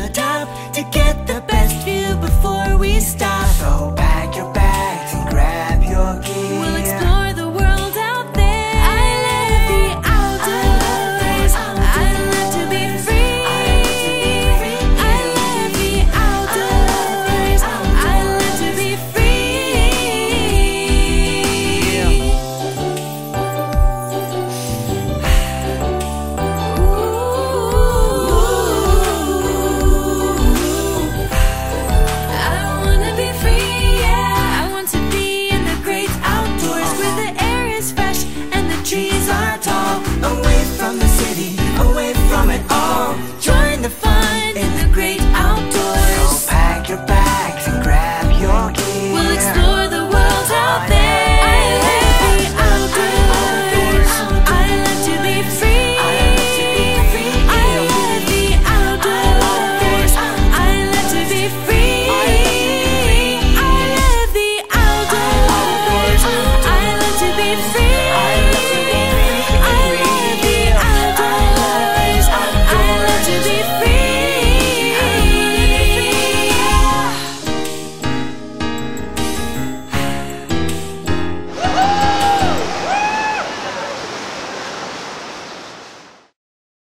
the top to get the